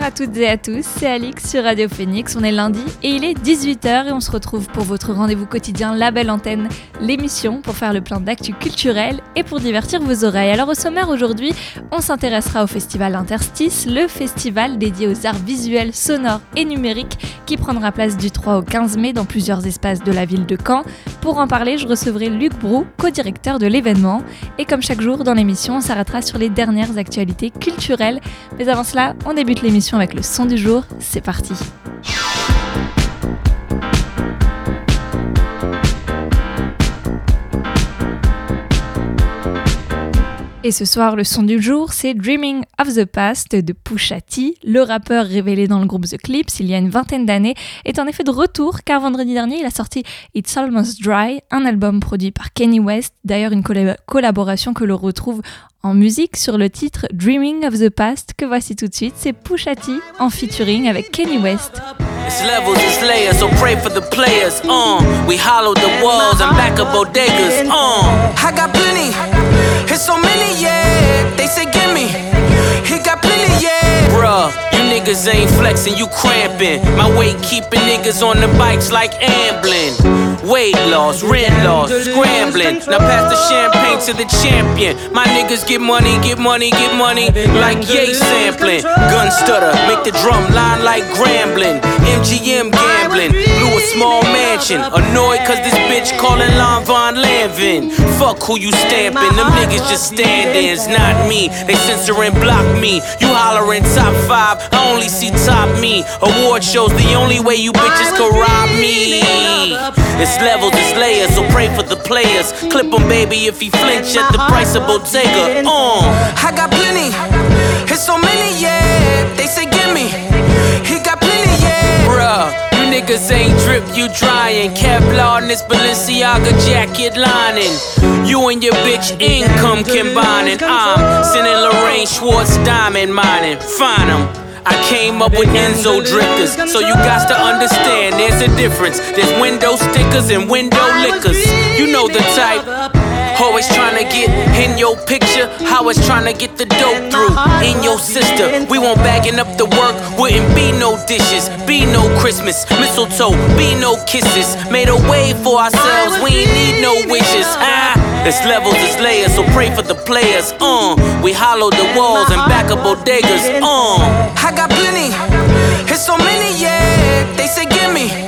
À toutes et à tous, c'est Alix sur Radio Phoenix. On est lundi et il est 18h et on se retrouve pour votre rendez-vous quotidien La Belle Antenne, l'émission pour faire le plein d'actu culturel et pour divertir vos oreilles. Alors au sommaire aujourd'hui, on s'intéressera au festival Interstice, le festival dédié aux arts visuels, sonores et numériques qui prendra place du 3 au 15 mai dans plusieurs espaces de la ville de Caen. Pour en parler, je recevrai Luc Brou, co-directeur de l'événement. Et comme chaque jour dans l'émission, on s'arrêtera sur les dernières actualités culturelles. Mais avant cela, on débute l'émission avec le son du jour. C'est parti. Et ce soir, le son du jour, c'est Dreaming of the Past de Pusha T. Le rappeur révélé dans le groupe The Clips il y a une vingtaine d'années est en effet de retour car vendredi dernier, il a sorti It's Almost Dry, un album produit par Kenny West, d'ailleurs une collaboration que l'on retrouve en musique sur le titre Dreaming of the Past que voici tout de suite. C'est Pusha T en featuring avec Kenny West. It's levels, it's layers, so pray for the players. Uh, we hollow the walls and back up bodegas. Uh, I got plenty, it's so many, yeah. They say gimme, got plenty, yeah. Bruh, you niggas ain't flexing, you cramping. My weight keeping niggas on the bikes like ambling. Weight loss, rent loss, scrambling. Now pass the champagne to the champion. My niggas get money, get money, get money, like yay sampling. Gun stutter, make the drum line like grambling. MGM gambling, blew a small mansion. Annoyed cause this bitch calling Lon Von Lanvin. Fuck who you stamping, them niggas just stand ins, not me. They censor and block me. You hollering top five, I only see top me. Award shows the only way you bitches can rob me. It's levels, it's layers, so pray for the players. Clip him, baby, if he flinch at the price of Bottega. Uh, I got plenty, it's so many, yeah. They say gimme, he niggas ain't drip, you drying. Kevlar in this Balenciaga jacket lining. You and your bitch income combining. I'm sending Lorraine Schwartz diamond mining. Find. I came up with Enzo drifters, so you got to understand there's a difference. There's window stickers and window liquors. You know the type. Always trying to get in your picture, how it's trying to get the dope through. In your sister, we won't bagging up the work, wouldn't be no dishes, be no Christmas, mistletoe, be no kisses. Made a way for ourselves, we ain't need no wishes. Ah, it's levels, it's layers, so pray for the players. Uh, we hollow the walls and back up bodegas. Uh, I got plenty, it's so many, yeah. They say gimme, he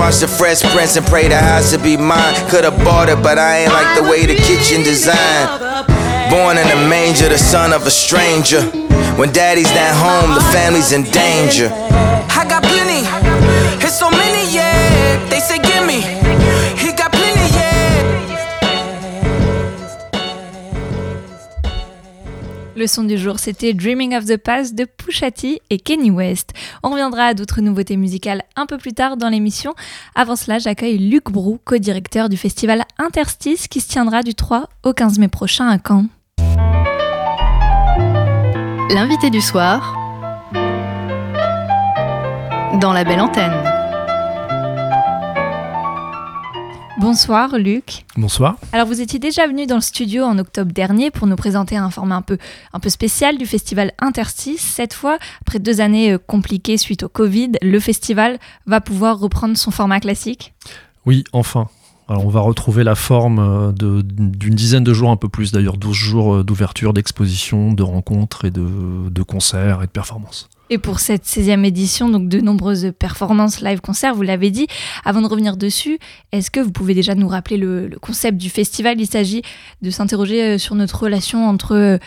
watch the Fresh Prince and pray the house to be mine. Could've bought it, but I ain't like the way the kitchen designed. Born in a manger, the son of a stranger. When daddy's not home, the family's in danger. Le son du jour, c'était Dreaming of the Past de Pusha et Kenny West. On reviendra à d'autres nouveautés musicales un peu plus tard dans l'émission. Avant cela, j'accueille Luc Brou, co-directeur du festival Interstice qui se tiendra du 3 au 15 mai prochain à Caen. L'invité du soir dans la belle antenne. Bonsoir Luc. Bonsoir. Alors vous étiez déjà venu dans le studio en octobre dernier pour nous présenter un format un peu, un peu spécial du festival Interstice. Cette fois, après deux années euh, compliquées suite au Covid, le festival va pouvoir reprendre son format classique? Oui, enfin. Alors on va retrouver la forme euh, d'une dizaine de jours, un peu plus d'ailleurs, 12 jours euh, d'ouverture, d'exposition, de rencontres et de, de concerts et de performances. Et pour cette 16e édition, donc de nombreuses performances live concerts, vous l'avez dit. Avant de revenir dessus, est-ce que vous pouvez déjà nous rappeler le, concept du festival? Il s'agit de s'interroger sur notre relation entre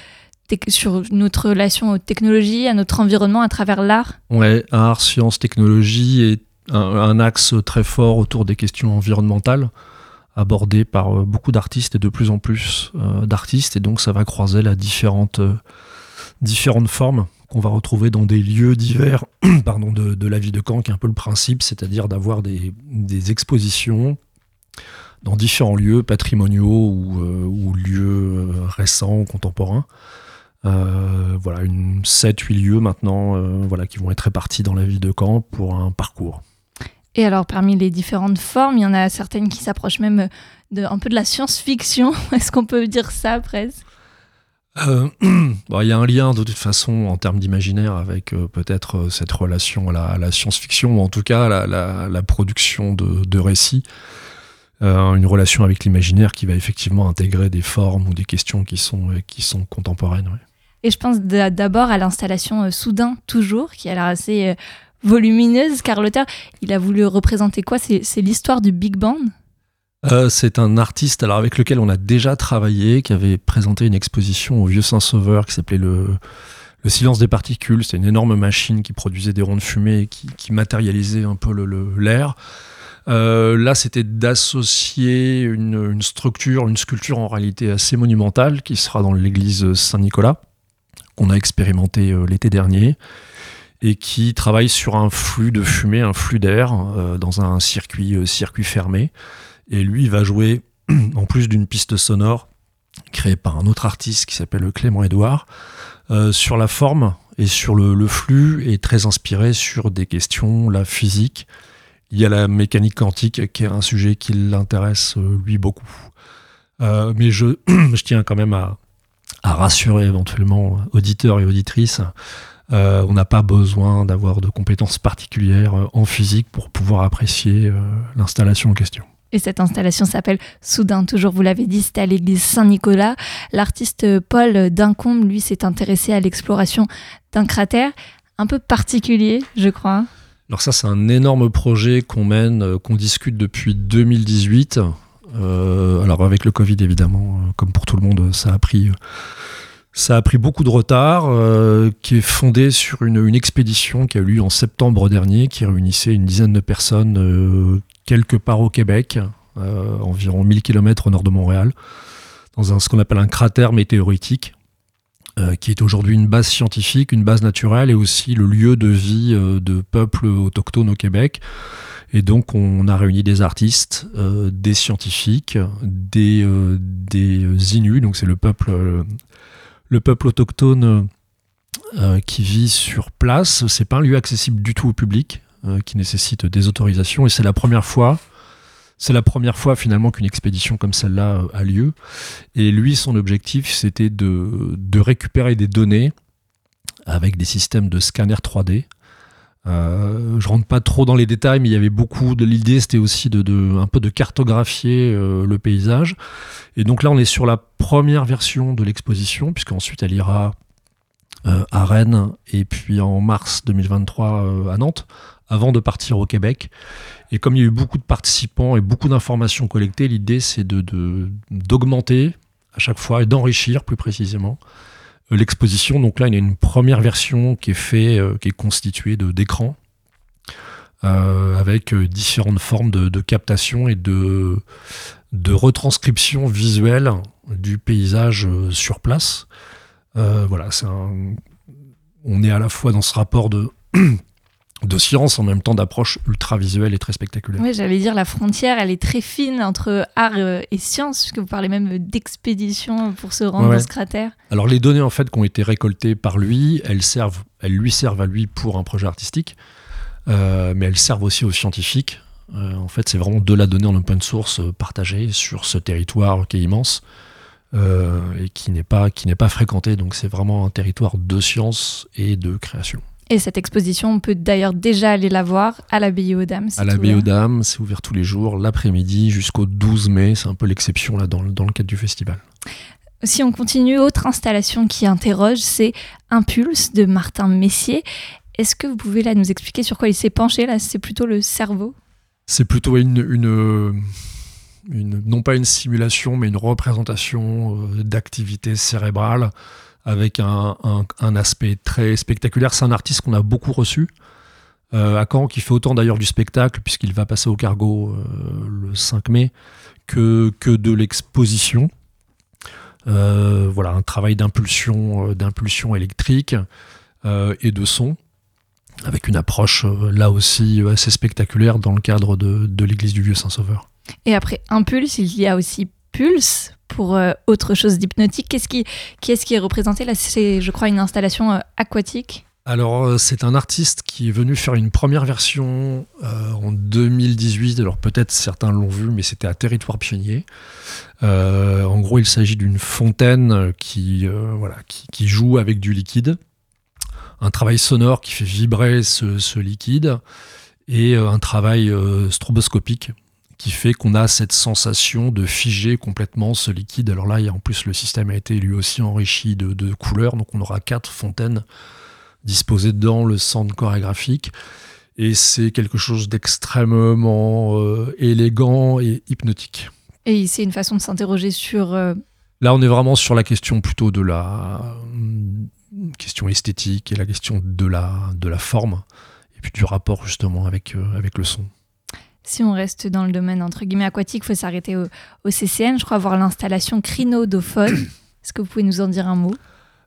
sur notre relation aux technologies, à notre environnement à travers l'art? Ouais, art, science, technologie et un, axe très fort autour des questions environnementales abordées par euh, beaucoup d'artistes et de plus en plus euh, d'artistes. Et donc ça va croiser la différentes, euh, différentes formes qu'on va retrouver dans des lieux divers pardon, de, la vie de Caen qui est un peu le principe, c'est-à-dire d'avoir des, expositions dans différents lieux patrimoniaux ou, ou lieux récents, contemporains, euh, voilà, une 7-8 lieux maintenant euh, voilà, qui vont être répartis dans la ville de Caen pour un parcours. Et alors, parmi les différentes formes, il y en a certaines qui s'approchent même de, un peu de la science-fiction. Est-ce qu'on peut dire ça, presque? Euh, il y a un lien de toute façon en termes d'imaginaire avec peut-être cette relation à la, science-fiction ou en tout cas la, production de, récits. une relation avec l'imaginaire qui va effectivement intégrer des formes ou des questions qui sont, qui sont contemporaines. Et je pense d'abord à l'installation euh, Soudain Toujours, qui a l'air assez euh, volumineuse, car l'auteur, il a voulu représenter quoi? C'est l'histoire du Big Band euh, c'est un artiste alors avec lequel on a déjà travaillé, qui avait présenté une exposition au Vieux Saint-Sauveur qui s'appelait le, le, silence des particules. C'est une énorme machine qui produisait des ronds de fumée et qui, matérialisait un peu l'air. Le, là, c'était d'associer une, structure, une sculpture en réalité assez monumentale qui sera dans l'église Saint-Nicolas qu'on a expérimenté euh, l'été dernier et qui travaille sur un flux de fumée, un flux d'air euh, dans un euh, circuit fermé. Et lui, il va jouer, en plus d'une piste sonore créée par un autre artiste qui s'appelle Clément Edouard, sur la forme et sur le, flux, et très inspiré sur des questions, la physique. Il y a la mécanique quantique, qui est un sujet qui l'intéresse, lui, beaucoup. mais je, tiens quand même à, rassurer éventuellement auditeurs et auditrices. Euh, on n'a pas besoin d'avoir de compétences particulières euh, en physique pour pouvoir apprécier euh, l'installation en question. Et cette installation s'appelle Soudain, toujours vous l'avez dit, c'était à l'église Saint-Nicolas. L'artiste Paul Dincombe, lui, s'est intéressé à l'exploration d'un cratère un peu particulier, je crois. Alors ça, c'est un énorme projet qu'on mène, qu'on discute depuis 2018. Euh, alors avec le Covid évidemment, euh, comme pour tout le monde, ça a pris, ça a pris beaucoup de retard, euh, qui est fondé sur une, expédition qui a eu lieu en septembre dernier, qui réunissait une dizaine de personnes quelque part au Québec, environ 1000 km au nord de Montréal, dans ce qu'on appelle un cratère météoritique. qui est aujourd'hui une base scientifique, une base naturelle et aussi le lieu de vie de peuples autochtones au Québec. Et donc, on a réuni des artistes, euh, des scientifiques, des, euh, des Inuits, donc c'est le peuple, euh, le peuple autochtone qui vit sur place. C'est pas un lieu accessible du tout au public, qui nécessite des autorisations. Et c'est la première fois, c'est la première fois finalement qu'une expédition comme celle-là a lieu. Et lui, son objectif, c'était de, récupérer des données avec des systèmes de scanner 3D euh, je rentre pas trop dans les détails, mais il y avait beaucoup de l'idée, c'était aussi de, un peu de cartographier euh, le paysage. Et donc là, on est sur la première version de l'exposition, puisqu'ensuite elle ira euh, à Rennes et puis en mars 2023 à Nantes, avant de partir au Québec. Et comme il y a eu beaucoup de participants et beaucoup d'informations collectées, l'idée c'est de d'augmenter à chaque fois et d'enrichir plus précisément euh, l'exposition. Donc là, il y a une première version qui est fait, euh, qui est constituée de d'écrans euh, avec différentes formes de, captation et de, de retranscription visuelle du paysage sur place. voilà, on est à la fois dans ce rapport de de science en même temps d'approche ultra visuelle et très spectaculaire. Oui, j'allais dire la frontière, elle est très fine entre art euh, et science, puisque vous parlez même d'expédition pour se rendre dans ce cratère. Alors les données en fait qui ont été récoltées par lui, elles servent, elles lui servent à lui pour un projet artistique, euh, mais elles servent aussi aux scientifiques. Euh, en fait, c'est vraiment de la donnée en open source partagée sur ce territoire qui est immense. et qui n'est pas qui n'est pas fréquenté donc c'est vraiment un territoire de science et de création. Et cette exposition, on peut d'ailleurs déjà aller la voir à l'abbaye aux Dames. À l'abbaye aux Dames, c'est ouvert tous les jours, l'après-midi jusqu'au 12 mai. C'est un peu l'exception là dans, dans le cadre du festival. Si on continue, autre installation qui interroge, c'est Impulse de Martin Messier. Est-ce que vous pouvez là nous expliquer sur quoi il s'est penché Là, c'est plutôt le cerveau? C'est plutôt une, une, une, non pas une simulation, mais une représentation euh, d'activité cérébrale avec un, un, aspect très spectaculaire. C'est un artiste qu'on a beaucoup reçu euh, à Caen, qui fait autant d'ailleurs du spectacle, puisqu'il va passer au cargo euh, le 5 mai, que, que de l'exposition. Euh, voilà, un travail d'impulsion, d'impulsion électrique et de son, avec une approche là aussi assez spectaculaire dans le cadre de, de l'église du Vieux Saint-Sauveur. Et après Impulse, il y a aussi Pulse pour euh, autre chose d'hypnotique. Qu'est-ce qui, est représenté là? C'est, je crois, une installation euh, aquatique. Alors, c'est un artiste qui est venu faire une première version euh, en 2018. Alors, peut-être certains l'ont vu, mais c'était à Territoire Pionnier. Euh, en gros, il s'agit d'une fontaine qui, euh, joue avec du liquide. Un travail sonore qui fait vibrer ce liquide et un travail stroboscopique qui fait qu'on a cette sensation de figer complètement ce liquide. Alors là, il y a, en plus, le système a été lui aussi enrichi de, de couleurs, donc on aura quatre fontaines disposées dans le centre chorégraphique. Et c'est quelque chose d'extrêmement euh, élégant et hypnotique. Et c'est une façon de s'interroger sur... Euh... Là, on est vraiment sur la question plutôt de la question esthétique et la question de la, de la forme, et puis du rapport justement avec, euh, avec le son si on reste dans le domaine entre guillemets aquatique, il faut s'arrêter au, au, CCN. Je crois voir l'installation crinodophone. Est-ce que vous pouvez nous en dire un mot?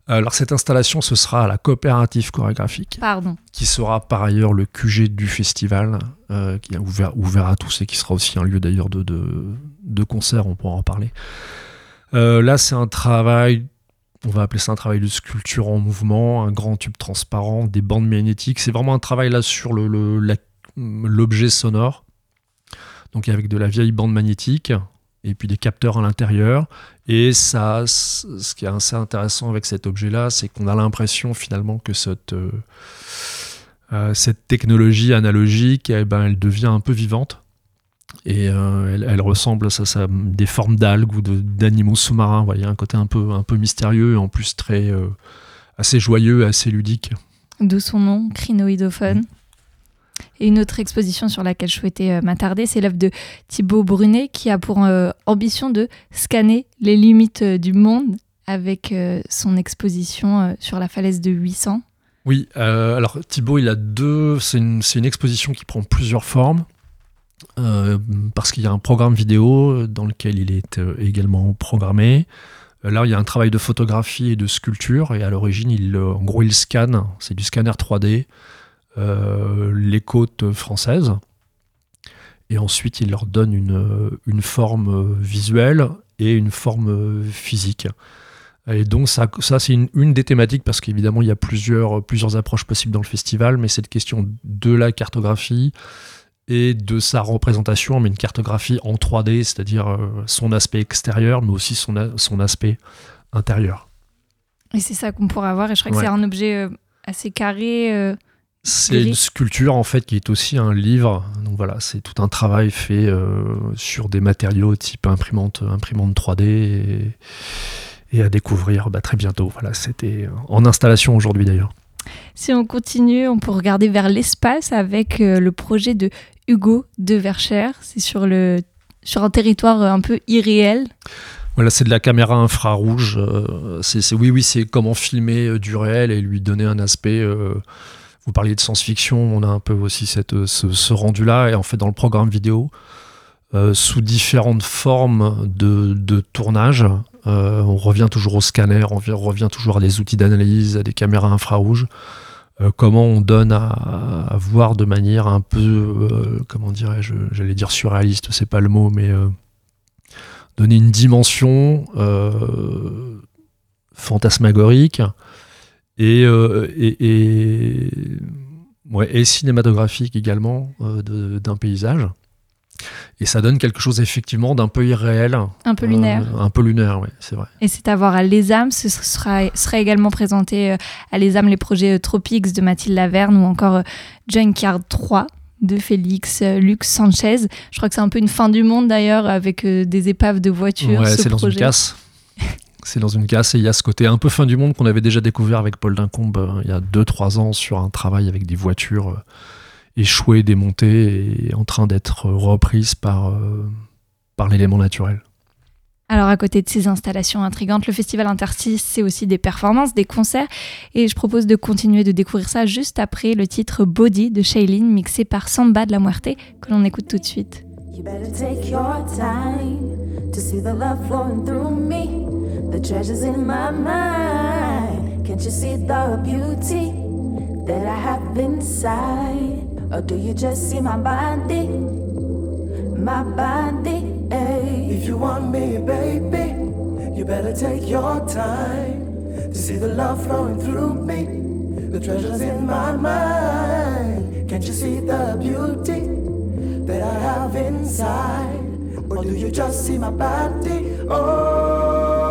Alors cette installation, ce sera à la coopérative chorégraphique, Pardon. qui sera par ailleurs le QG du festival, euh, qui est ouvert, ouvert, à tous et qui sera aussi un lieu d'ailleurs de, de, de, concert, on pourra en parler. Euh, là, c'est un travail, on va appeler ça un travail de sculpture en mouvement, un grand tube transparent, des bandes magnétiques. C'est vraiment un travail là sur l'objet le, sonore donc avec de la vieille bande magnétique et puis des capteurs à l'intérieur. Et ça, ce qui est assez intéressant avec cet objet-là, c'est qu'on a l'impression finalement que cette, euh, euh, technologie analogique, eh ben, elle devient un peu vivante. Et euh, elle, ressemble à ça, ça, des formes d'algues ou d'animaux sous-marins. Il y a un côté un peu, un peu mystérieux et en plus très, assez joyeux, assez ludique. D'où son nom, crinoïdophone. Et une autre exposition sur laquelle je souhaitais euh, m'attarder, c'est l'œuvre de Thibaut Brunet qui a pour euh, ambition de scanner les limites euh, du monde avec son exposition sur la falaise de 800. Oui, alors Thibaut, il a deux. C'est une, exposition qui prend plusieurs formes. parce qu'il y a un programme vidéo dans lequel il est également programmé. Là, il y a un travail de photographie et de sculpture, et à l'origine, en gros, il scanne, c'est du scanner 3D, euh, les côtes françaises. Et ensuite, il leur donne une, une forme visuelle et une forme physique. Et donc ça, ça c'est une, une, des thématiques parce qu'évidemment il y a plusieurs, plusieurs approches possibles dans le festival, mais cette question de la cartographie et de sa représentation, mais une cartographie en 3D, c'est-à-dire euh, son aspect extérieur, mais aussi son, son aspect intérieur. Et c'est ça qu'on pourra voir, et je crois ouais. que c'est un objet euh, assez carré. Euh, c'est une sculpture en fait qui est aussi un livre. Donc voilà, c'est tout un travail fait euh, sur des matériaux type imprimante, imprimante 3D et, et à découvrir bah, très bientôt. Voilà, c'était en installation aujourd'hui d'ailleurs. Si on continue, on peut regarder vers l'espace avec euh, le projet de Hugo de Verchères. C'est sur, le, sur un territoire un peu irréel. Voilà, c'est de la caméra infrarouge. Euh, c'est, oui, oui, c'est comment filmer euh, du réel et lui donner un aspect. Euh, vous parliez de science-fiction, on a un peu aussi cette, ce, ce rendu-là. Et en fait, dans le programme vidéo, euh, sous différentes formes de, de tournage, euh, on revient toujours au scanner, on revient toujours à des outils d'analyse, à des caméras infrarouges. Euh, comment on donne à, à, voir de manière un peu, euh, comment dirais-je, j'allais dire surréaliste, c'est pas le mot, mais euh, donner une dimension euh, fantasmagorique et, et, et, ouais, et, cinématographique également d'un paysage. Et ça donne quelque chose effectivement d'un peu irréel. Un peu lunaire. Euh, un peu lunaire, oui, c'est vrai. Et c'est à voir à l'ESAM. Ce sera, sera également présenté euh, à l'ESAM les projets euh, Tropics de Mathilde Laverne ou encore Junkyard 3 de Félix euh, Lux Sanchez. Je crois que c'est un peu une fin du monde d'ailleurs avec euh, des épaves de voitures. Ouais, c'est dans une casse. c'est dans une casse et il y a ce côté un peu fin du monde qu'on avait déjà découvert avec Paul Dincombe euh, il y a 2-3 ans sur un travail avec des voitures euh, échouées, démontées et en train d'être reprises par, euh, par l'élément naturel. Alors à côté de ces installations intrigantes, le festival Interstice, c'est aussi des performances, des concerts. Et je propose de continuer de découvrir ça juste après le titre Body de Shailene, mixé par Samba de la Muerte, que l'on écoute tout de suite. You better take your time to see the love flowing through me. The treasures in my mind. Can't you see the beauty that I have inside? Or do you just see my body? My body. Ay. If you want me, baby, you better take your time to see the love flowing through me. The treasures in my mind. Can't you see the beauty that I have inside? Or do you just see my body? Oh.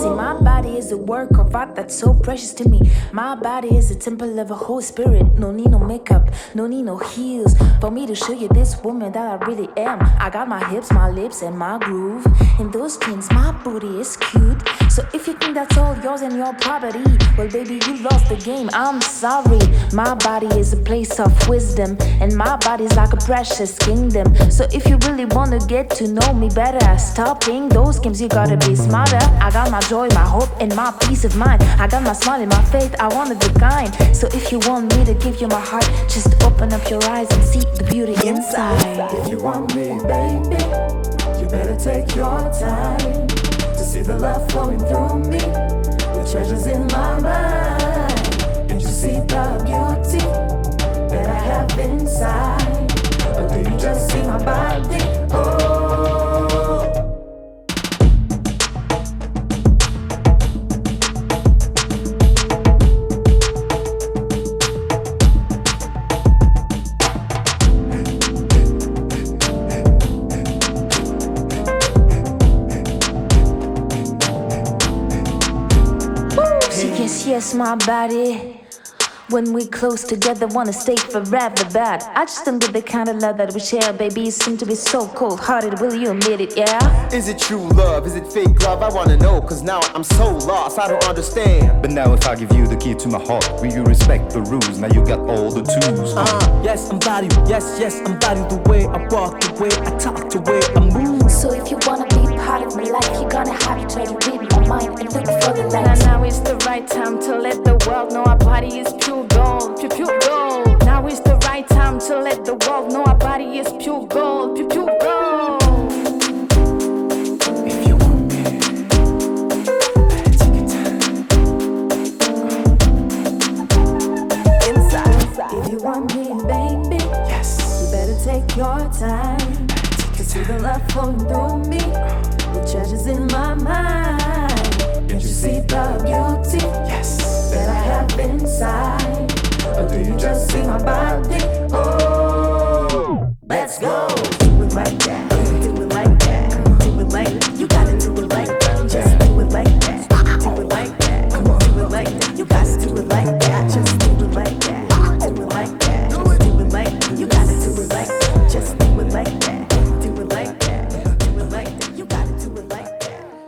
See, my body is a work of art that's so precious to me. My body is a temple of a Holy Spirit. No need no makeup, no need no heels. For me to show you this woman that I really am. I got my hips, my lips, and my groove. In those jeans, my booty is cute. So if you think that's all yours and your property, well, baby, you lost the game. I'm sorry. My body is a place of wisdom, and my body's like a precious kingdom. So if you really wanna get to know me better, stop playing those games. You gotta be smarter. I got my joy, my hope, and my peace of mind. I got my smile and my faith. I wanna be kind. So if you want me to give you my heart, just open up your eyes and see the beauty inside. If you want me, baby, you better take your time to see the love flowing through me. The treasures in my mind. Can't you see the beauty that I have inside? Or do you just see my body? My body. When we close together, wanna stay forever. But I just don't get the kind of love that we share, baby. You seem to be so cold hearted. Will you admit it? Yeah. Is it true love? Is it fake love? I wanna know, cause now I'm so lost, I don't understand. But now if I give you the key to my heart, will you respect the rules? Now you got all the tools. Uh, yes, I'm value. Yes, yes, I'm value. The way I walk, the way I talk, the way I move. So if you wanna be part of my life, you're gonna have to read my mind and look for the Now, light. now is the right time to let the world know our body is pure gold, pure, pure gold. Now is the right time to let the world know our body is pure gold, pure, pure gold. If you want me, better take your time. Inside. If you want me, baby, Yes. you better take your time to see the love flowing through me. The treasures in my mind. Can't you see the beauty Yes. that I have inside? Or do you just see my body? Oh, let's go. Do it like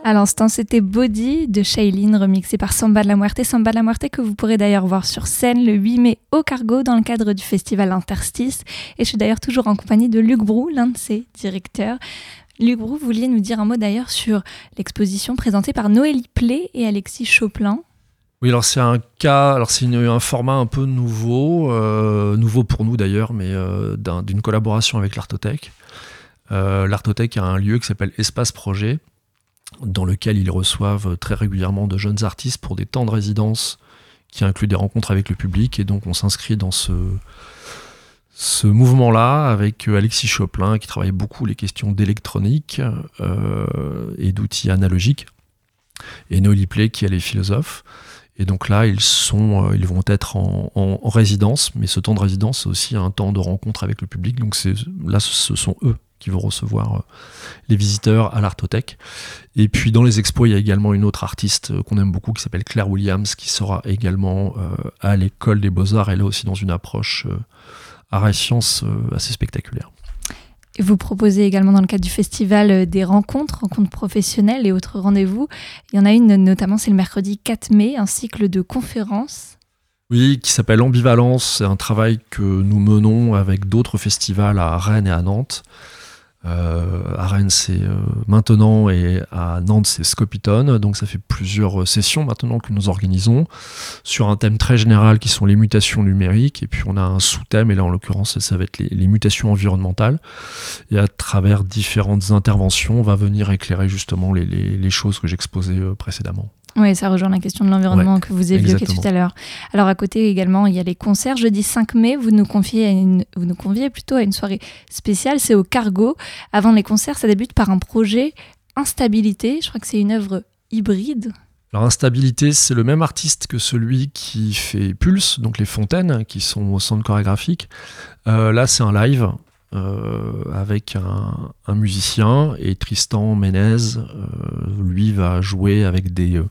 À l'instant, c'était Body de Shailene, remixé par Samba de la Muerte. Samba de la Muerte que vous pourrez d'ailleurs voir sur scène le 8 mai au Cargo dans le cadre du festival Interstice. Et je suis d'ailleurs toujours en compagnie de Luc Brou, l'un de ses directeurs. Luc Brou, vous vouliez nous dire un mot d'ailleurs sur l'exposition présentée par Noélie Plé et Alexis Choplin. Oui, alors c'est un cas, alors c'est un format un peu nouveau, euh, nouveau pour nous d'ailleurs, mais euh, d'un- d'une collaboration avec l'Artothèque. Euh, L'Artothèque a un lieu qui s'appelle Espace Projet, dans lequel ils reçoivent très régulièrement de jeunes artistes pour des temps de résidence qui incluent des rencontres avec le public. Et donc on s'inscrit dans ce, ce mouvement-là avec euh, Alexis Choplin qui travaille beaucoup les questions d'électronique euh, et d'outils analogiques, et Noélie Play qui est philosophe. Et donc là, ils, sont, euh, ils vont être en, en- en résidence, mais ce temps de résidence, c'est aussi un temps de rencontre avec le public. Donc là, ce sont eux qui vont recevoir euh, les visiteurs à l'Artothèque. Et puis dans les expos, il y a également une autre artiste euh, qu'on aime beaucoup qui s'appelle Claire Williams, qui sera également euh, à l'école des beaux-arts, et là aussi dans une approche art et sciences assez spectaculaire. Vous proposez également dans le cadre du festival des rencontres, rencontres professionnelles et autres rendez-vous. Il y en a une notamment, c'est le mercredi 4 mai, un cycle de conférences. Oui, qui s'appelle Ambivalence. C'est un travail que nous menons avec d'autres festivals à Rennes et à Nantes. Euh, à Rennes, c'est euh, maintenant et à Nantes, c'est Scopiton. Donc, ça fait plusieurs sessions maintenant que nous organisons sur un thème très général qui sont les mutations numériques. Et puis, on a un sous-thème, et là, en l'occurrence, ça va être les, mutations environnementales. Et à travers différentes interventions, on va venir éclairer justement les choses que j'exposais euh, précédemment. Oui, ça rejoint la question de l'environnement ouais, que vous évoquiez tout à l'heure. Alors à côté également, il y a les concerts. Jeudi 5 mai, vous nous confiez, une, vous nous conviez plutôt à une soirée spéciale, c'est au Cargo. Avant les concerts, ça débute par un projet Instabilité. Je crois que c'est une œuvre hybride. Alors Instabilité, c'est le même artiste que celui qui fait Pulse, donc les fontaines qui sont au centre chorégraphique. Euh, là, c'est un live avec un, musicien et Tristan Ménez, euh, lui, va jouer avec des, euh,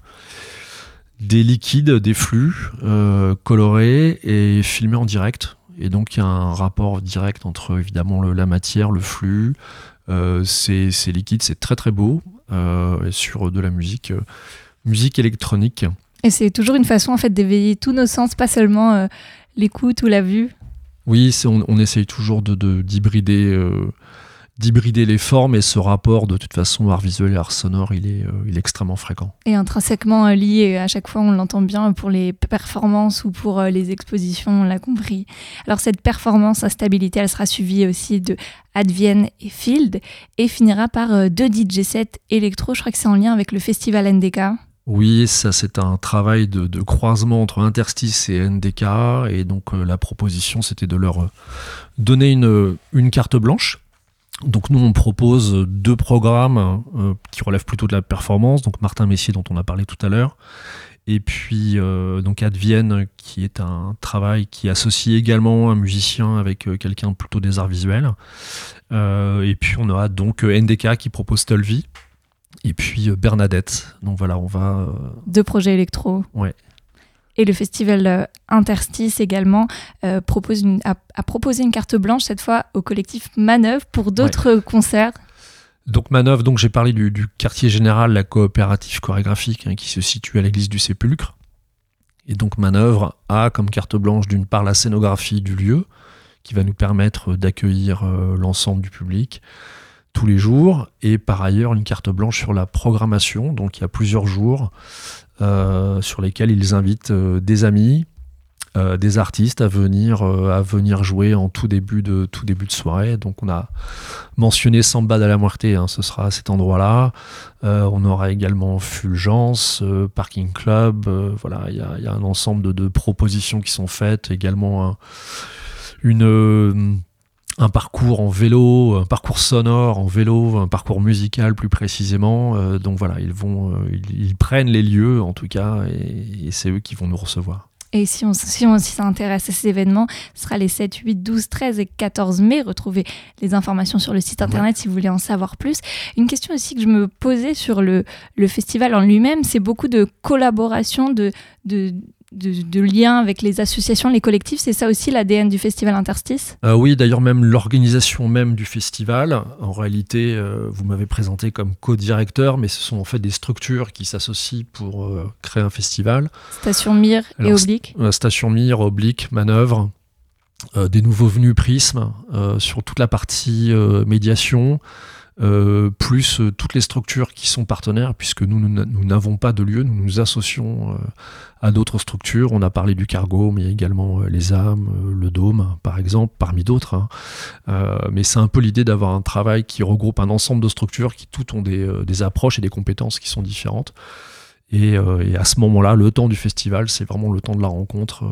des liquides, des flux euh, colorés et filmés en direct. Et donc il y a un rapport direct entre évidemment la matière, le flux, euh, ces, ces, liquides, c'est très très beau, sur de la musique, musique électronique. Et c'est toujours une façon en fait d'éveiller tous nos sens, pas seulement l'écoute ou la vue. Oui, on, essaye toujours euh, d'hybrider les formes et ce rapport de toute façon art visuel et art sonore il est, euh, extrêmement fréquent. Et intrinsèquement euh, lié, à chaque fois on l'entend bien pour les performances ou pour les expositions, on l'a compris. Alors cette performance à stabilité, elle sera suivie aussi de Advienne et Field et finira par deux DJ sets électro, je crois que c'est en lien avec le festival NDK. Oui, ça c'est un travail de, croisement entre Interstice et NDK et donc euh, la proposition c'était de leur donner une, une carte blanche donc nous on propose deux programmes euh, qui relèvent plutôt de la performance, donc Martin Messier dont on a parlé tout à l'heure, et puis euh, Advienne qui est un travail qui associe également un musicien avec euh, quelqu'un plutôt des arts visuels. Euh, et puis on aura donc NDK qui propose Tolvi. Et puis Bernadette. Donc voilà, on va. Deux projets électro. Ouais. Et le festival euh, Interstice également euh, propose une, a, a, proposé une carte blanche cette fois au collectif Manœuvre pour d'autres ouais. concerts. Donc Manœuvre, donc j'ai parlé du, du, quartier général, la coopérative chorégraphique hein, qui se situe à l'église du Sépulcre. Et donc Manœuvre a comme carte blanche d'une part la scénographie du lieu qui va nous permettre d'accueillir euh, l'ensemble du public tous les jours et par ailleurs une carte blanche sur la programmation. Donc il y a plusieurs jours euh, sur lesquels ils invitent euh, des amis, euh, des artistes à venir, à venir jouer en tout début, de, tout début de soirée. Donc on a mentionné Samba de la Muerte, hein, ce sera à cet endroit-là. on aura également Fulgence, Parking Club. voilà, il y, y, a un ensemble de, propositions qui sont faites. Également un, une un parcours en vélo, un parcours sonore en vélo, un parcours musical plus précisément. Euh, donc voilà, ils vont, euh, ils, ils, prennent les lieux en tout cas, et, et c'est eux qui vont nous recevoir. Et si on, si on s'intéresse à ces événements, ce sera les 7, 8, 12, 13 et 14 mai. Retrouvez les informations sur le site internet ouais. si vous voulez en savoir plus. Une question aussi que je me posais sur le, le festival en lui-même, c'est beaucoup de collaboration, de, de, de, de lien avec les associations, les collectifs. C'est ça aussi l'ADN du festival Interstice? Euh, Oui, d'ailleurs même l'organisation même du festival. En réalité, euh, vous m'avez présenté comme co-directeur, mais ce sont en fait des structures qui s'associent pour euh, créer un festival. Station Mire Alors, et Oblique. Station Mire, Oblique, Manœuvre. Euh, des nouveaux venus Prisme euh, sur toute la partie euh, médiation, euh, plus euh, toutes les structures qui sont partenaires, puisque nous, nous n'avons pas de lieu, nous nous associons euh, à d'autres structures. On a parlé du cargo, mais également les âmes, le dôme, par exemple, parmi d'autres. Hein. mais c'est un peu l'idée d'avoir un travail qui regroupe un ensemble de structures qui toutes ont des, approches et des compétences qui sont différentes. Et, à ce moment-là, le temps du festival, c'est vraiment le temps de la rencontre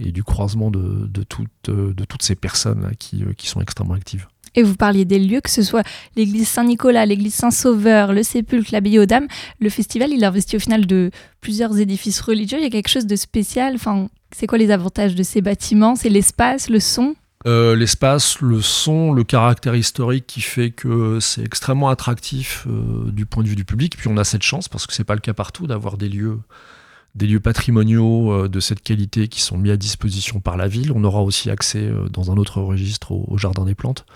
et du croisement de, de, toute, de toutes ces personnes qui, sont extrêmement actives. Et vous parliez des lieux, que ce soit l'église Saint-Nicolas, l'église Saint-Sauveur, le Sépulcre, l'abbaye aux Dames. Le festival, il investit au final de plusieurs édifices religieux. Il y a quelque chose de spécial? Enfin, c'est quoi les avantages de ces bâtiments? C'est l'espace, le son? Euh, l'espace, le son, le caractère historique qui fait que c'est extrêmement attractif euh, du point de vue du public. Puis on a cette chance, parce que c'est pas le cas partout, d'avoir des lieux, des lieux patrimoniaux euh, de cette qualité qui sont mis à disposition par la ville. On aura aussi accès euh, dans un autre registre au, Jardin des Plantes.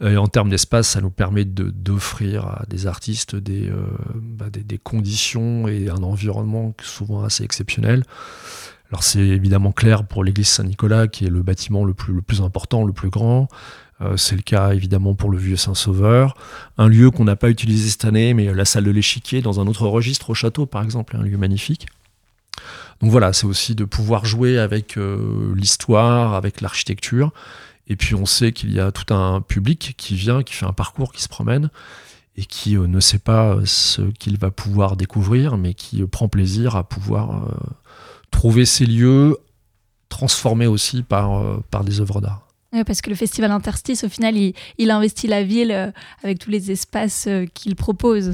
Et en termes d'espace, ça nous permet d'offrir à des artistes des, euh, bah, des, conditions et un environnement souvent assez exceptionnel. Alors c'est évidemment clair pour l'église Saint-Nicolas, qui est le bâtiment le plus important, le plus grand. c'est le cas évidemment pour le vieux Saint-Sauveur. Un lieu qu'on n'a pas utilisé cette année, mais la salle de l'échiquier dans un autre registre au château par exemple, un lieu magnifique. Donc voilà, c'est aussi de pouvoir jouer avec euh, l'histoire, avec l'architecture. Et puis on sait qu'il y a tout un public qui vient, qui fait un parcours, qui se promène et qui euh, ne sait pas euh, ce qu'il va pouvoir découvrir, mais qui prend plaisir à pouvoir trouver ces lieux transformés aussi par, des œuvres d'art. Oui, parce que le festival Interstice, au final, il investit la ville avec tous les espaces qu'il propose.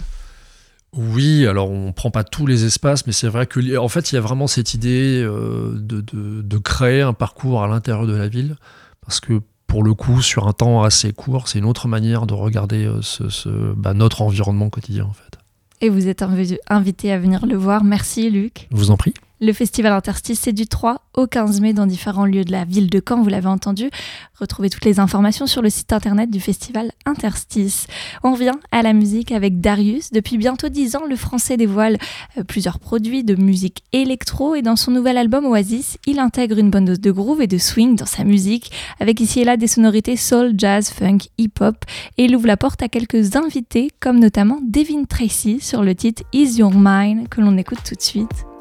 Oui, alors on prend pas tous les espaces, mais c'est vrai que en fait il y a vraiment cette idée euh, de, créer un parcours à l'intérieur de la ville, parce que pour le coup, sur un temps assez court, c'est une autre manière de regarder euh, ce, bah, notre environnement quotidien en fait. Et vous êtes invité à venir le voir. Merci Luc. Je vous en prie. Le festival Interstice, c'est du 3 au 15 mai dans différents lieux de la ville de Caen, vous l'avez entendu. Retrouvez toutes les informations sur le site internet du festival Interstice. On revient à la musique avec Darius. Depuis bientôt 10 ans, le français dévoile euh, plusieurs produits de musique électro et dans son nouvel album Oasis, il intègre une bonne dose de groove et de swing dans sa musique, avec ici et là des sonorités soul, jazz, funk, hip-hop et il ouvre la porte à quelques invités comme notamment Devin Tracy sur le titre Is Your Mind que l'on écoute tout de suite.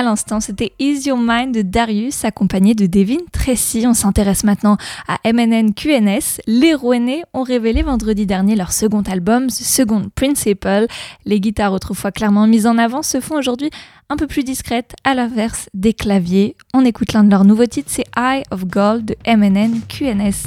À l'instant, c'était Ease Your Mind de Darius, accompagné de Devin Tracy. On s'intéresse maintenant à MNN QNS. Les Rouennais ont révélé vendredi dernier leur second album, The Second Principle. Les guitares, autrefois clairement mises en avant, se font aujourd'hui un peu plus discrètes, à l'inverse des claviers. On écoute l'un de leurs nouveaux titres, c'est Eye of Gold de MNN QNS.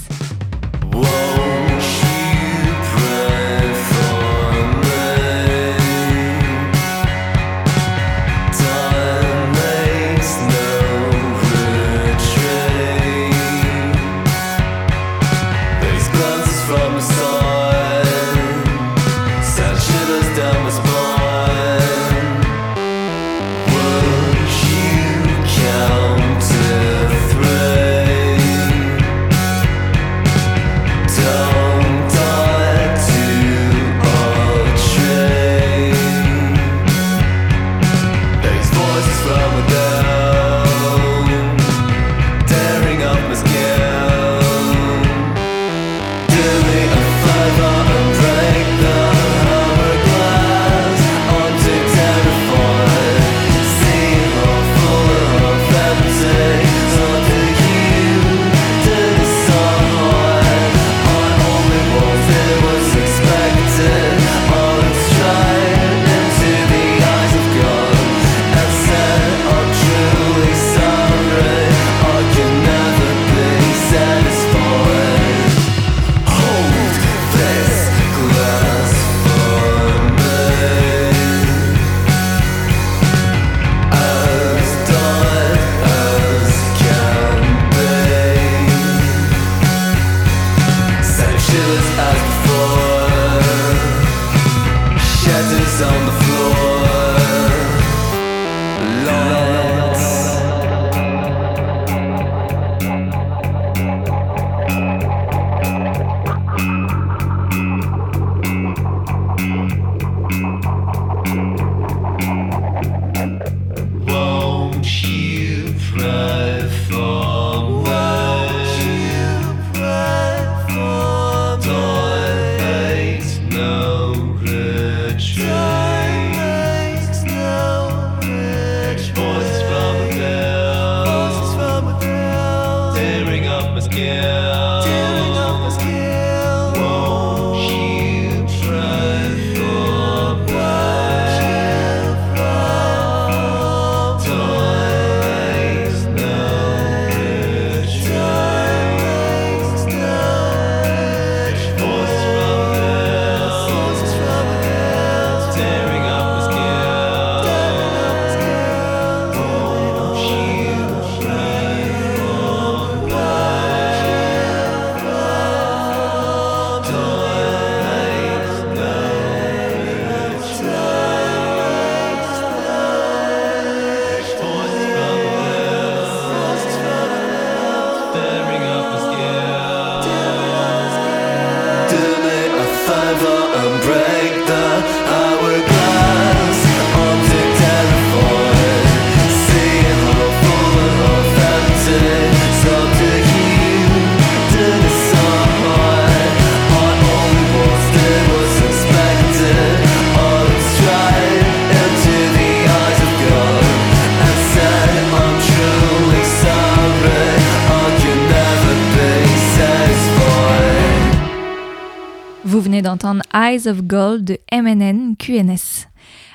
Eyes of Gold de MNN QNS.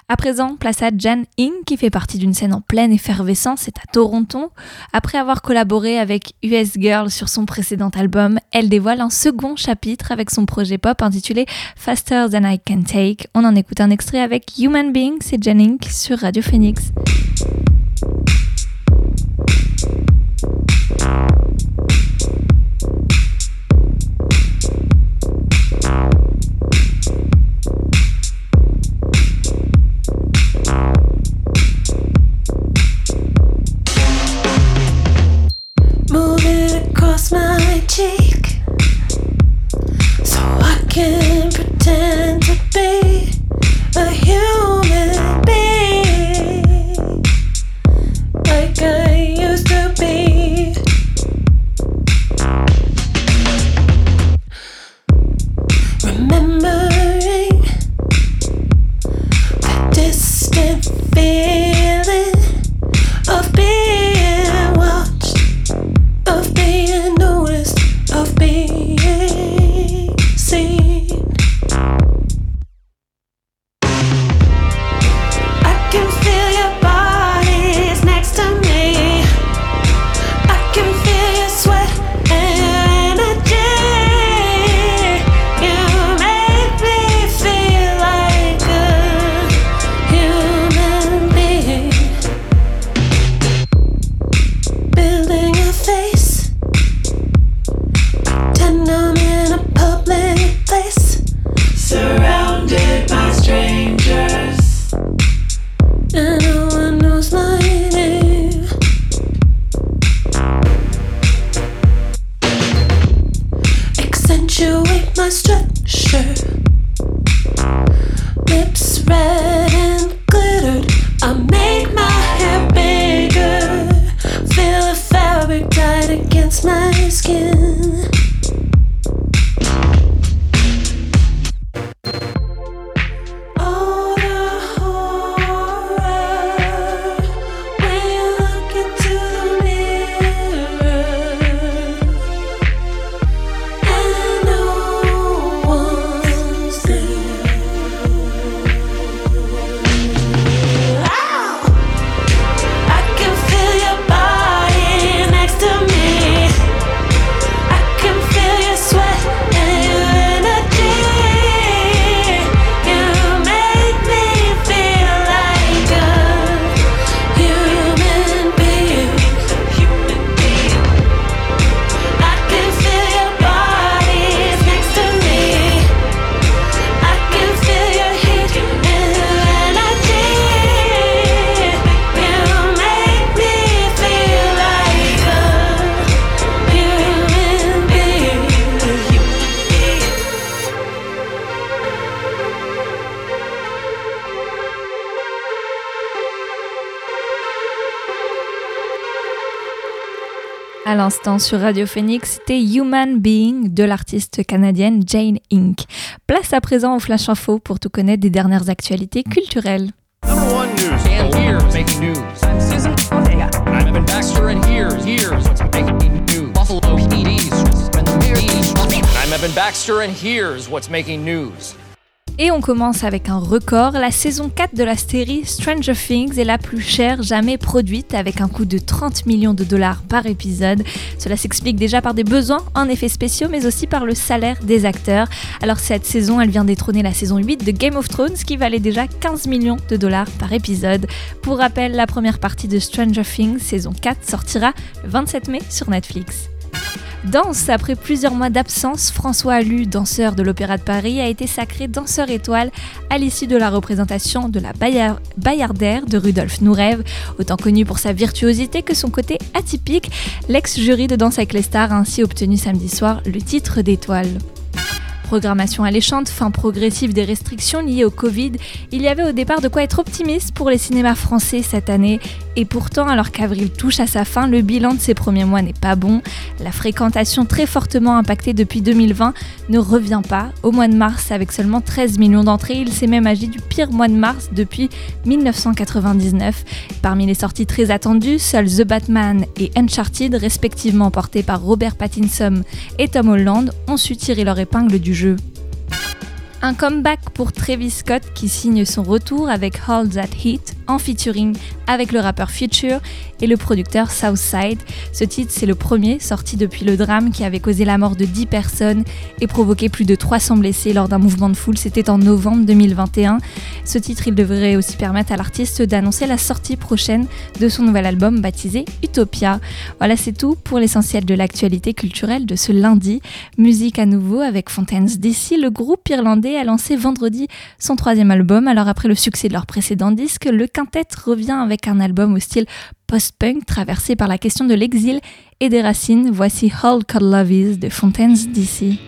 À présent, place à Jan Ing qui fait partie d'une scène en pleine effervescence, c'est à Toronto. Après avoir collaboré avec US Girl sur son précédent album, elle dévoile un second chapitre avec son projet pop intitulé Faster Than I Can Take. On en écoute un extrait avec Human Being, c'est Jan Ing sur Radio Phoenix. across my cheek so I can pretend to be a human being like I used to be. Remembering that distant feeling. L'instant sur Radio Phoenix, c'était Human Being de l'artiste canadienne Jane Inc. Place à présent au Flash Info pour tout connaître des dernières actualités culturelles. Number one news. And here's making news. I'm Susan Ortega. I'm Evan Baxter, and here's here's what's making news? Et on commence avec un record. La saison 4 de la série Stranger Things est la plus chère jamais produite avec un coût de 30 millions de dollars par épisode. Cela s'explique déjà par des besoins en effets spéciaux mais aussi par le salaire des acteurs. Alors cette saison, elle vient détrôner la saison 8 de Game of Thrones qui valait déjà 15 millions de dollars par épisode. Pour rappel, la première partie de Stranger Things saison 4 sortira le 27 mai sur Netflix. Danse, après plusieurs mois d'absence, François Allu, danseur de l'Opéra de Paris, a été sacré danseur étoile à l'issue de la représentation de la Bayard- Bayardère de Rudolf Nureyev. Autant connu pour sa virtuosité que son côté atypique, l'ex-jury de Danse avec les stars a ainsi obtenu samedi soir le titre d'étoile. Programmation alléchante, fin progressive des restrictions liées au Covid, il y avait au départ de quoi être optimiste pour les cinémas français cette année. Et pourtant, alors qu'avril touche à sa fin, le bilan de ces premiers mois n'est pas bon. La fréquentation très fortement impactée depuis 2020 ne revient pas. Au mois de mars, avec seulement 13 millions d'entrées, il s'est même agi du pire mois de mars depuis 1999. Parmi les sorties très attendues, seuls The Batman et Uncharted, respectivement portés par Robert Pattinson et Tom Holland, ont su tirer leur épingle du jeu. Un comeback pour Travis Scott qui signe son retour avec Hold That Heat en featuring avec le rappeur Future et le producteur Southside. Ce titre, c'est le premier sorti depuis le drame qui avait causé la mort de 10 personnes et provoqué plus de 300 blessés lors d'un mouvement de foule. C'était en novembre 2021. Ce titre, il devrait aussi permettre à l'artiste d'annoncer la sortie prochaine de son nouvel album baptisé Utopia. Voilà, c'est tout pour l'essentiel de l'actualité culturelle de ce lundi. Musique à nouveau avec Fontaines DC. Le groupe irlandais a lancé vendredi son troisième album. Alors après le succès de leur précédent disque, le quintet revient avec un album au style post-punk traversé par la question de l'exil et des racines. Voici All Cod Love de Fontaines DC.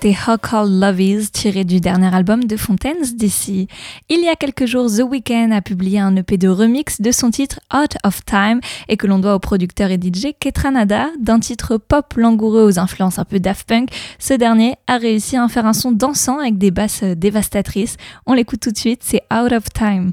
c'était How Cold Love Is, tiré du dernier album de Fontaines DC. Il y a quelques jours, The Weeknd a publié un EP de remix de son titre Out of Time et que l'on doit au producteur et DJ Ketranada. D'un titre pop langoureux aux influences un peu Daft Punk, ce dernier a réussi à en faire un son dansant avec des basses dévastatrices. On l'écoute tout de suite, c'est Out of Time.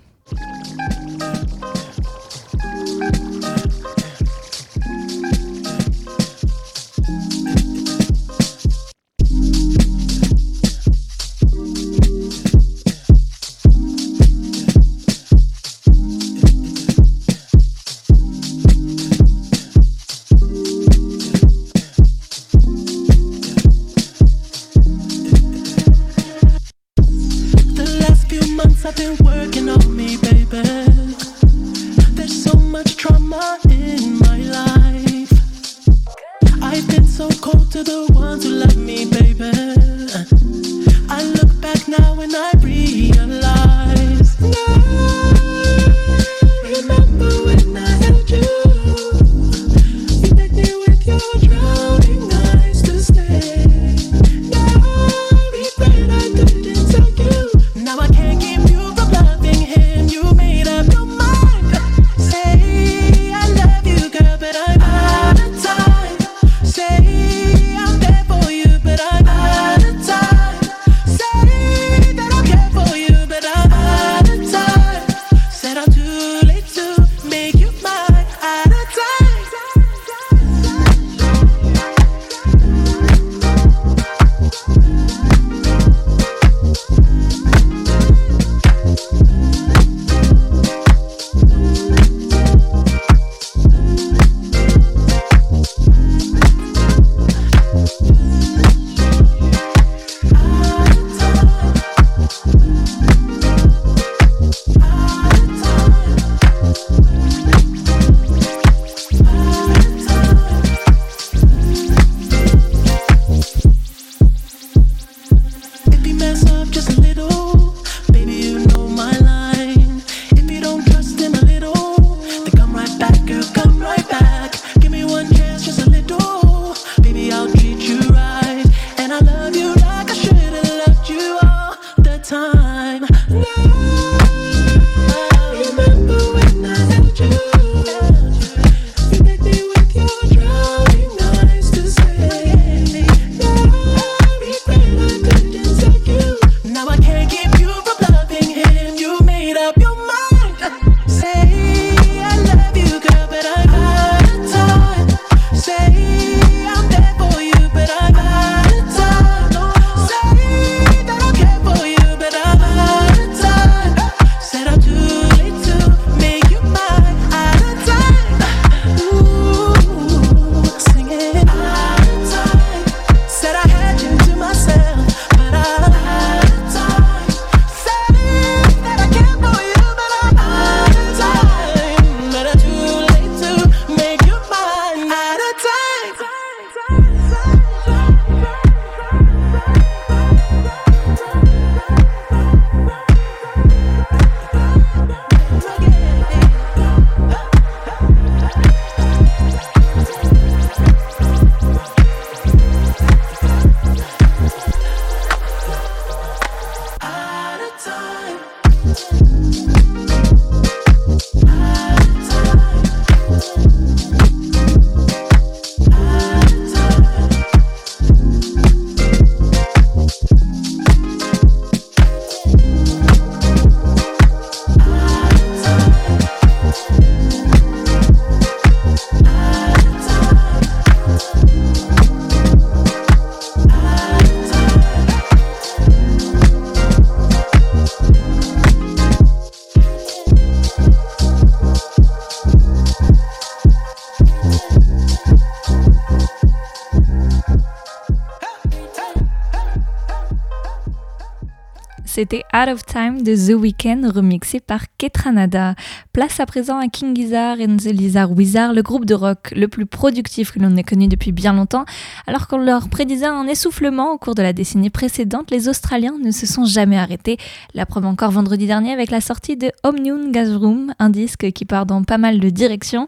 C'était Out of Time de The Weeknd remixé par Ketranada. Place à présent à King Gizzard and the Lizard Wizard, le groupe de rock le plus productif que l'on ait connu depuis bien longtemps. Alors qu'on leur prédisait un essoufflement au cours de la décennie précédente, les Australiens ne se sont jamais arrêtés. La preuve encore vendredi dernier avec la sortie de Omnium Gas Room, un disque qui part dans pas mal de directions,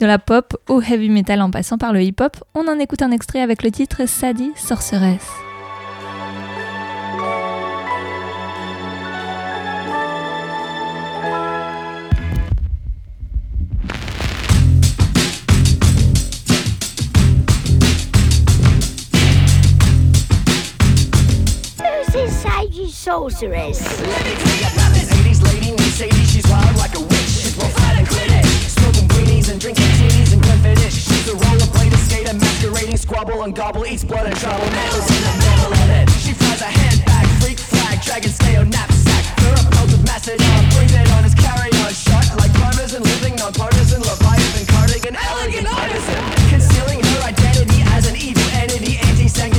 de la pop au heavy metal en passant par le hip-hop. On en écoute un extrait avec le titre Sadie Sorceress. Sorceress? 80s lady she's wild like a witch. She's smoking and drinking and. She's a rollerblader, skater, masquerading, squabble and gobble, eats blood and trouble. Nettles in the middle of it. She flies a handbag, freak flag, dragon on knapsack. Therapeut of Macedon, brings it on his carry-on shot like partisan, living non-partisan, Leviathan, cardigan, elegant artisan. Concealing her identity as an evil entity, anti-sanctity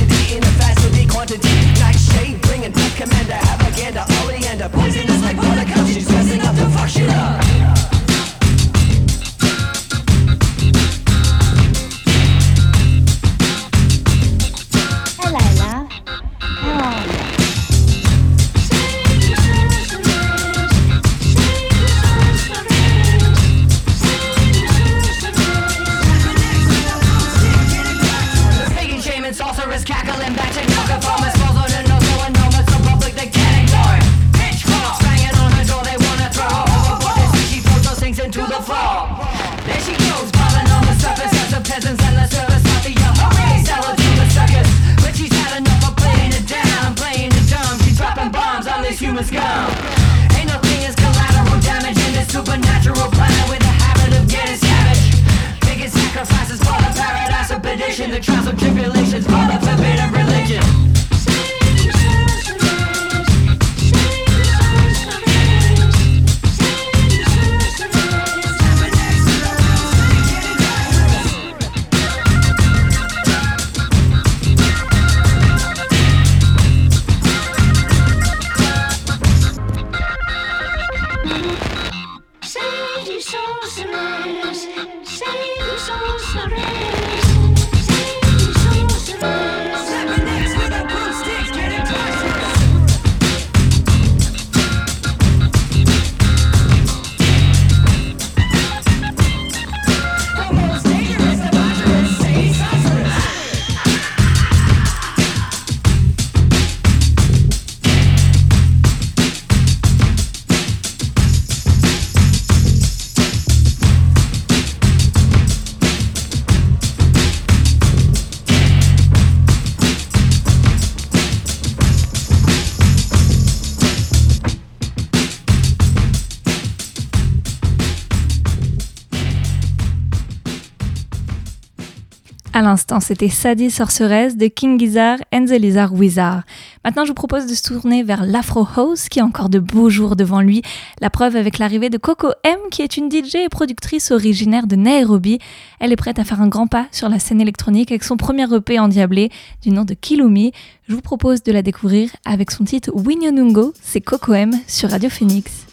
À l'instant, c'était Sadie Sorceress de King Gizzard and the Lizard Wizard. Maintenant, je vous propose de se tourner vers l'Afro House qui a encore de beaux jours devant lui. La preuve avec l'arrivée de Coco M, qui est une DJ et productrice originaire de Nairobi. Elle est prête à faire un grand pas sur la scène électronique avec son premier EP endiablé du nom de Kilumi. Je vous propose de la découvrir avec son titre Winyonungo. C'est Coco M sur Radio Phoenix.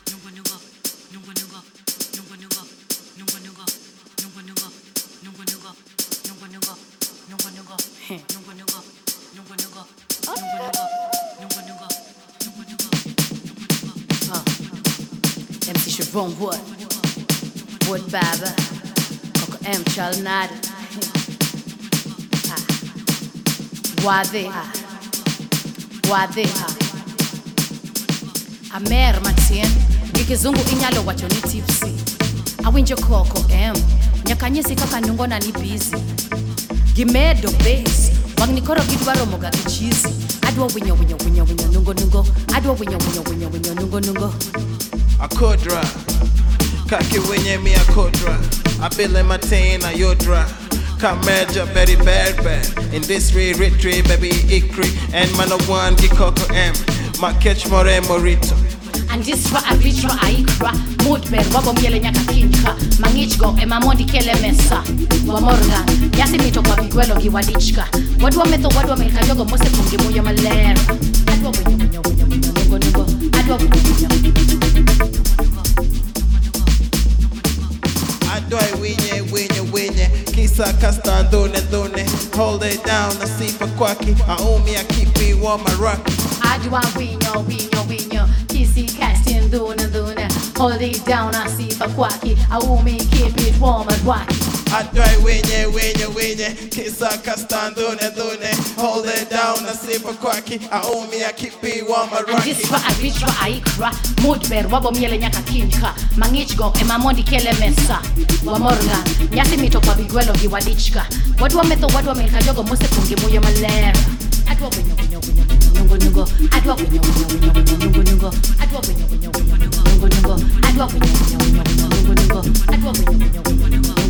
Wood, Wood Baba, Coco M Chalnada, Wade, Wade, Amer Matien, ngikizungu inyalo wacho ni tipsy, awinjo Coco M, nyakanyisi kaka nungona ni busy, gimedo bass, wang ni koro gidwaro moga gi cheesy, adwa winyo winyo winyo winyo nungo nungo, adwa winyo winyo winyo winyo nungo nungo. I could drive. Kaki winye me, I could drive. I feel in my teen, I you drive. Come merger very bad bad. In this way, retreat, baby, ikri. And man of one, gikoko M. Ma catch more and morito. andiswa abitro aikra mudmer wabomiele nyaka kinka mang'ichgo ema mondi kele mesa wamorga nyasi mito kwa vigwelo gi wadichka wadwa metho wadwa melka jogo mosepungi muyo maler adwa winyo winyo winyo winyo nengo nengo adwa winyo Sakasta ndune ndune, hold it down, nasifa kwaki aumi akipiwa maraki ajua winyo winyo winyo kisi kasti ndune ndune hold it down nasifa kwaki aumi keep it warm and wacky. adwai wenye wenye wenye kisa kasta ndune hold it down nasipa kwaki aumi akipi wa maraki aikra mudber wabo miele nyaka kinka mangichgo emamondi kele mesa wamorga nyasi mito kwa bigwelo giwadichka watu wametho watu wamelka jogo mose kungi muyo maler atwa wenyo wenyo wenyo nungo nungo atwa wenyo wenyo wenyo nungo nungo atwa wenyo wenyo wenyo nungo nungo atwa wenyo wenyo wenyo nungo nungo atwa wenyo wenyo wenyo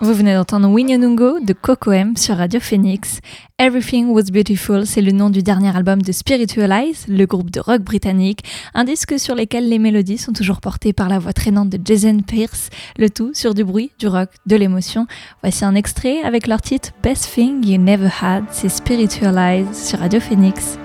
Vous venez d'entendre Winyonungo de Cocoem sur Radio Phoenix. Everything Was Beautiful, c'est le nom du dernier album de Spiritualize, le groupe de rock britannique, un disque sur lequel les mélodies sont toujours portées par la voix traînante de Jason Pierce, le tout sur du bruit, du rock, de l'émotion. Voici un extrait avec leur titre Best Thing You Never Had, c'est Spiritualize sur Radio Phoenix.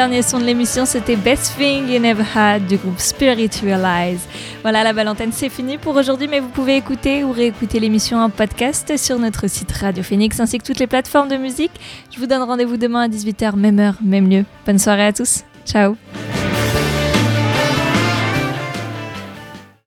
Dernier son de l'émission, c'était Best Thing You Never Had du groupe Spiritualize. Voilà, la belle antenne, c'est fini pour aujourd'hui, mais vous pouvez écouter ou réécouter l'émission en podcast sur notre site Radio Phoenix ainsi que toutes les plateformes de musique. Je vous donne rendez-vous demain à 18h, même heure, même lieu. Bonne soirée à tous. Ciao.